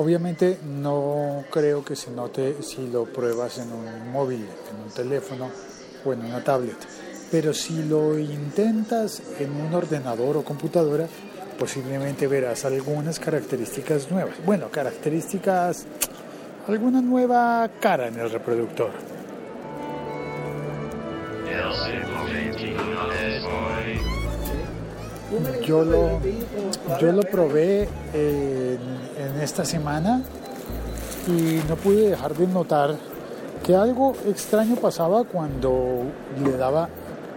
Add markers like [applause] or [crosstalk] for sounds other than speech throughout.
Obviamente no creo que se note si lo pruebas en un móvil, en un teléfono o en una tablet. Pero si lo intentas en un ordenador o computadora, posiblemente verás algunas características nuevas. Bueno, características, alguna nueva cara en el reproductor. Yo lo, yo lo probé en, en esta semana y no pude dejar de notar que algo extraño pasaba cuando le daba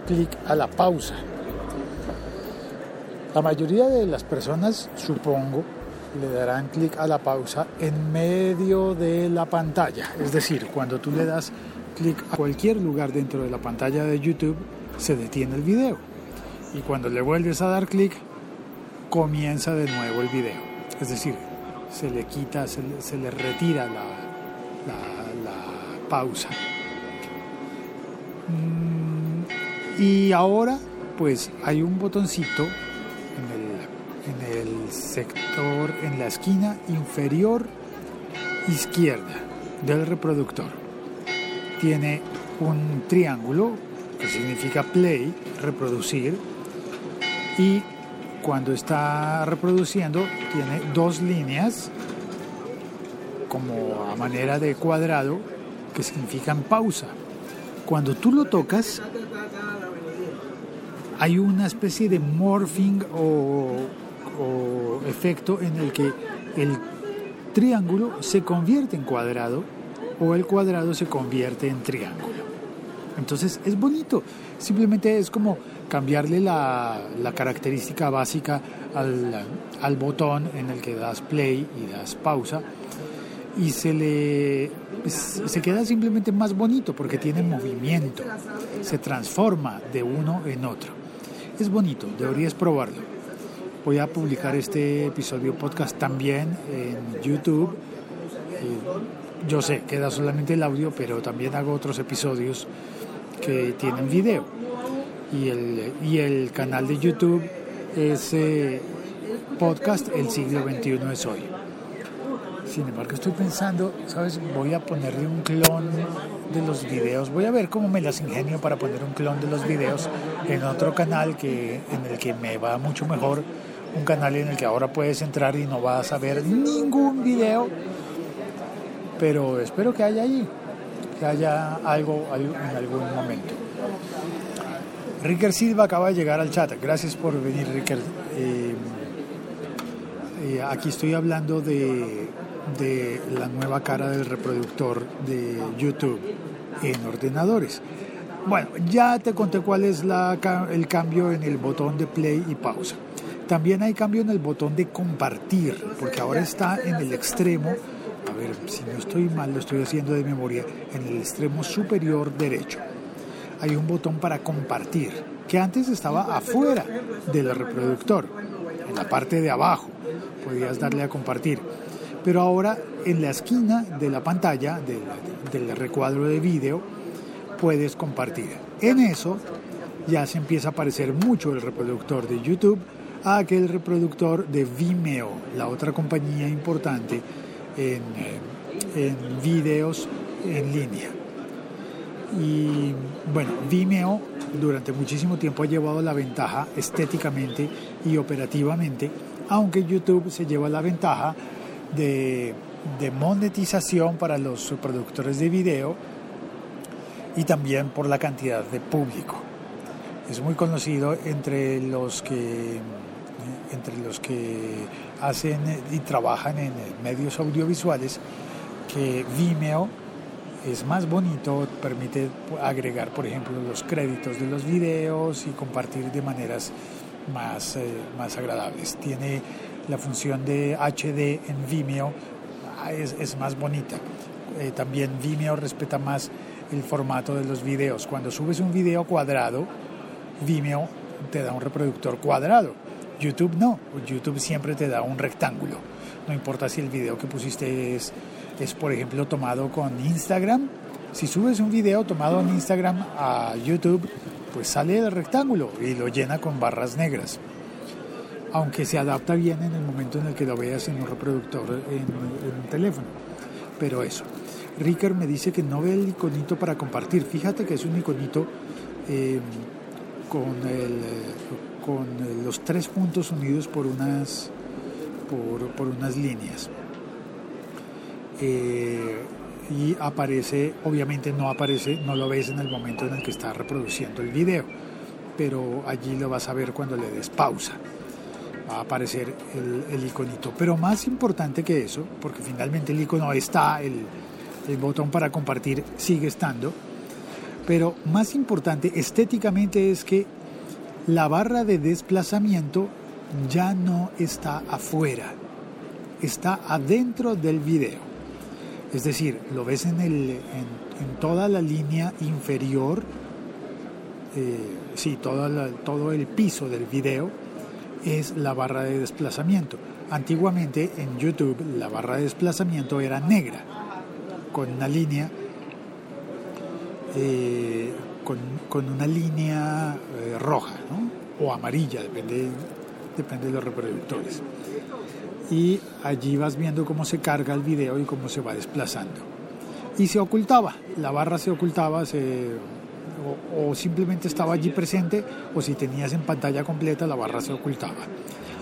clic a la pausa. La mayoría de las personas, supongo, le darán clic a la pausa en medio de la pantalla. Es decir, cuando tú le das clic a cualquier lugar dentro de la pantalla de YouTube, se detiene el video. Y cuando le vuelves a dar clic, comienza de nuevo el video. Es decir, se le quita, se le, retira la, pausa. Mm, Y ahora, pues hay un botoncito en el sector, en la esquina inferior izquierda del reproductor. Tiene un triángulo que significa play, reproducir, y cuando está reproduciendo tiene dos líneas como a manera de cuadrado que significan pausa. Cuando tú lo tocas, hay una especie de morphing o, efecto en el que el triángulo se convierte en cuadrado o el cuadrado se convierte en triángulo. Entonces es bonito, simplemente es como cambiarle la, característica básica al, botón en el que das play y das pausa y se le se queda simplemente más bonito porque tiene movimiento, se transforma de uno en otro. Es bonito, deberías probarlo. Voy a publicar este episodio podcast también en YouTube. Eh, Yo sé, queda solamente el audio, pero también hago otros episodios que tienen video. Y el, y el canal de YouTube es podcast El siglo XXI es hoy. Sin embargo, estoy pensando, ¿sabes? Voy a ponerle un clon de los videos. Voy a ver cómo me las ingenio para poner un clon de los videos en otro canal que, en el que me va mucho mejor. Un canal en el que ahora puedes entrar y no vas a ver ningún video. Pero espero que haya allí, que haya algo ahí en algún momento. Ricker Silva acaba de llegar al chat. Gracias por venir, Ricker. Eh, eh, aquí estoy hablando de, de la nueva cara del reproductor de YouTube en ordenadores. Bueno, ya te conté cuál es la el cambio en el botón de play y pausa. También hay cambio en el botón de compartir, porque ahora está en el extremo, a ver si no estoy mal, lo estoy haciendo de memoria, en el extremo superior derecho. Hay un botón para compartir, que antes estaba afuera del reproductor, en la parte de abajo, podías darle a compartir. Pero ahora en la esquina de la pantalla, del, recuadro de vídeo, puedes compartir. En eso ya se empieza a parecer mucho el reproductor de YouTube a aquel reproductor de Vimeo, la otra compañía importante en videos en línea. Y bueno, Vimeo durante muchísimo tiempo ha llevado la ventaja estéticamente y operativamente, aunque YouTube se lleva la ventaja de, de monetización para los productores de video y también por la cantidad de público. Es muy conocido entre los que entre los que hacen y trabajan en medios audiovisuales que Vimeo es más bonito, permite agregar, por ejemplo, los créditos de los videos y compartir de maneras más, eh, más agradables. Tiene la función de HD en Vimeo, ah, es, es más bonita. Eh, también Vimeo respeta más el formato de los videos. Cuando subes un video cuadrado, Vimeo te da un reproductor cuadrado. YouTube no, YouTube siempre te da un rectángulo. No importa si el video que pusiste es es por ejemplo tomado con Instagram. Si subes un video tomado en Instagram a YouTube, pues sale el rectángulo y lo llena con barras negras. Aunque se adapta bien en el momento en el que lo veas en un reproductor en, un teléfono. Pero eso. Ricker me dice que no ve el iconito para compartir. Fíjate que es un iconito eh, con, con los tres puntos unidos por unas, por, por unas líneas. Eh, y aparece, obviamente no aparece, no lo ves en el momento en el que está reproduciendo el video, pero allí lo vas a ver cuando le des pausa. Va a aparecer el, iconito. Pero más importante que eso, porque finalmente el icono está, el, el botón para compartir sigue estando, pero más importante estéticamente es que la barra de desplazamiento ya no está afuera, está adentro del video. Es decir, lo ves en, el, en, toda la línea inferior, eh, sí, todo el piso del video es la barra de desplazamiento. Antiguamente en YouTube la barra de desplazamiento era negra, con una línea, eh, con, una línea eh, roja o amarilla, depende, depende de los reproductores y allí vas viendo cómo se carga el video y cómo se va desplazando. Y se ocultaba, la barra se ocultaba o, simplemente estaba allí presente o si tenías en pantalla completa la barra se ocultaba.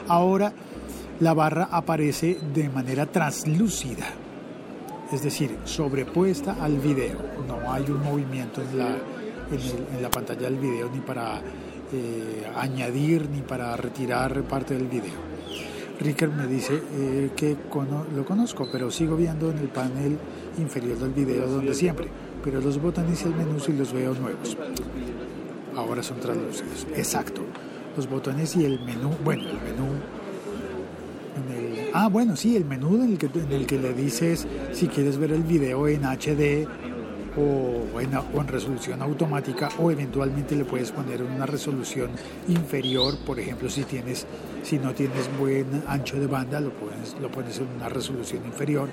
Ahora la barra aparece de manera translúcida, es decir, sobrepuesta al video. No hay un movimiento en la, en, la pantalla del video ni para eh, añadir ni para retirar parte del video. Ricker me dice eh, que lo conozco, pero sigo viendo en el panel inferior del video donde siempre, pero los botones y el menú sí los veo nuevos. Ahora son traducidos. Exacto. Los botones y el menú, bueno, el menú ah, bueno, sí, el menú en el, en el que le dices si quieres ver el video en HD o en, o resolución automática o eventualmente le puedes poner una resolución inferior, por ejemplo, si tienes si no tienes buen ancho de banda, lo pones, lo pones en una resolución inferior.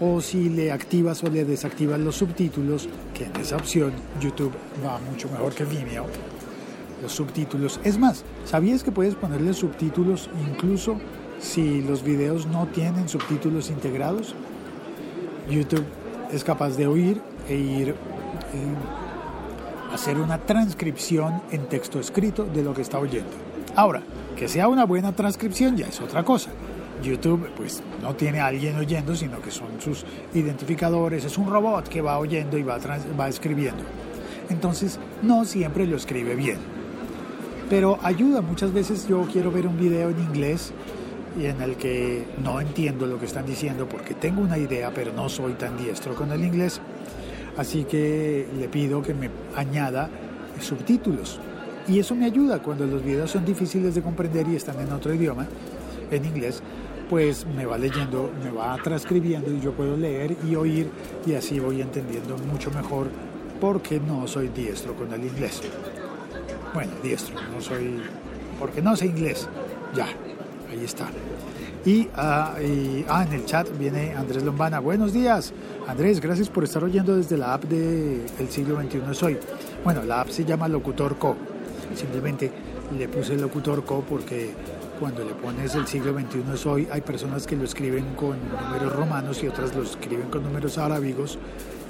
O si le activas o le desactivas los subtítulos, que en esa opción YouTube va mucho mejor que Vimeo. Los subtítulos. Es más, ¿sabías que puedes ponerle subtítulos incluso si los videos no tienen subtítulos integrados? YouTube es capaz de oír eh, hacer una transcripción en texto escrito de lo que está oyendo. Ahora, que sea una buena transcripción ya es otra cosa. YouTube pues no tiene a alguien oyendo, sino que son sus identificadores, es un robot que va oyendo y va, va escribiendo. Entonces no siempre lo escribe bien. Pero ayuda, muchas veces yo quiero ver un video en inglés y en el que no entiendo lo que están diciendo porque tengo una idea, pero no soy tan diestro con el inglés. Así que le pido que me añada subtítulos y eso me ayuda cuando los videos son difíciles de comprender y están en otro idioma, en inglés, pues me va leyendo, me va transcribiendo y yo puedo leer y oír y así voy entendiendo mucho mejor porque no soy diestro con el inglés. Bueno, diestro, no soy, porque no sé inglés. Ya, ahí está. Y, ah, ah, en el chat viene Andrés Lombana. Buenos días. Andrés, gracias por estar oyendo desde la app de El siglo XXI Soy. Bueno, la app se llama Locutor Co. Simplemente le puse locutor co porque cuando le pones el siglo XXI es hoy, hay personas que lo escriben con números romanos y otras lo escriben con números arábigos.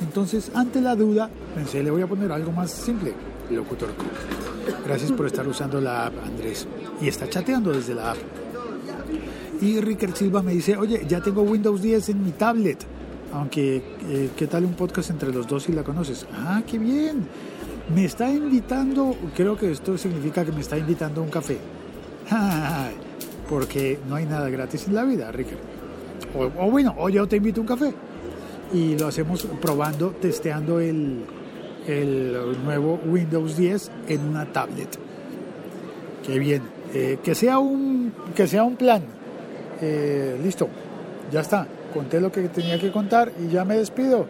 Entonces, ante la duda, pensé, le voy a poner algo más simple, Locutor Co. Gracias por estar usando la app, Andrés. Y está chateando desde la app. Y Ricker Silva me dice, oye, ya tengo Windows 10 en mi tablet. Aunque, eh, ¿qué tal un podcast entre los dos si la conoces? Ah, qué bien. Me está invitando, creo que esto significa que me está invitando a un café. [laughs] Porque no hay nada gratis en la vida, Ricker. O, o bueno, o yo te invito a un café. Y lo hacemos probando, testeando el, el nuevo Windows 10 en una tablet. Qué bien. Eh, que, sea un, que sea un plan. Eh, listo. Ya está. Conté lo que tenía que contar y ya me despido.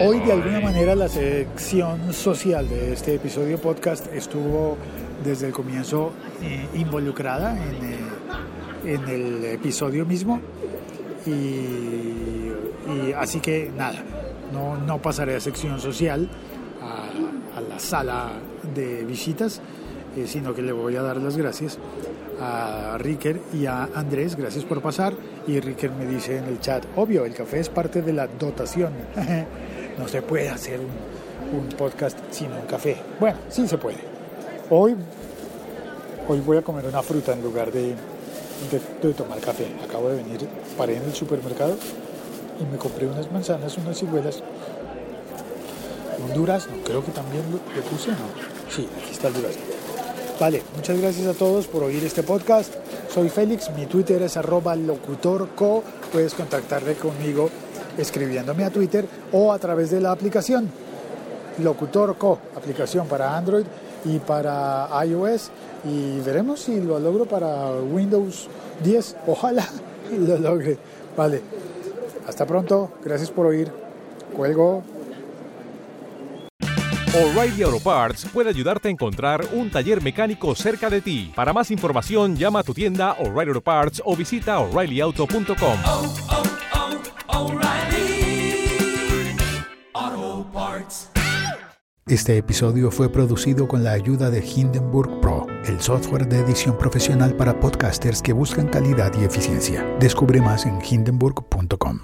Hoy de alguna manera la sección social de este episodio podcast estuvo desde el comienzo eh, involucrada en, eh, en, el episodio mismo y, así que nada, no, no pasaré a sección social, a la sala de visitas, eh, sino que le voy a dar las gracias a Ricker y a Andrés, gracias por pasar. Y Ricker me dice en el chat, obvio, el café es parte de la dotación. [laughs] no se puede hacer un, podcast sin un café. Bueno, sí se puede. Hoy, hoy voy a comer una fruta en lugar de, de, de tomar café. Acabo de venir, paré en el supermercado y me compré unas manzanas, unas ciruelas. Un durazno, creo que también lo puse, ¿no? Sí, aquí está el durazno. Vale, muchas gracias a todos por oír este podcast. Soy Félix, mi Twitter es arroba locutorco. Puedes contactarte conmigo escribiéndome a Twitter o a través de la aplicación Locutorco, aplicación para Android y para iOS. Y veremos si lo logro para Windows 10. Ojalá [laughs] lo logre. Vale, hasta pronto. Gracias por oír. Cuelgo. O'Reilly Auto Parts puede ayudarte a encontrar un taller mecánico cerca de ti. Para más información, llama a tu tienda O'Reilly Auto Parts o visita oreillyauto.com. Oh, oh, oh, O'Reilly Auto Parts. Este episodio fue producido con la ayuda de Hindenburg Pro, el software de edición profesional para podcasters que buscan calidad y eficiencia. Descubre más en hindenburg.com.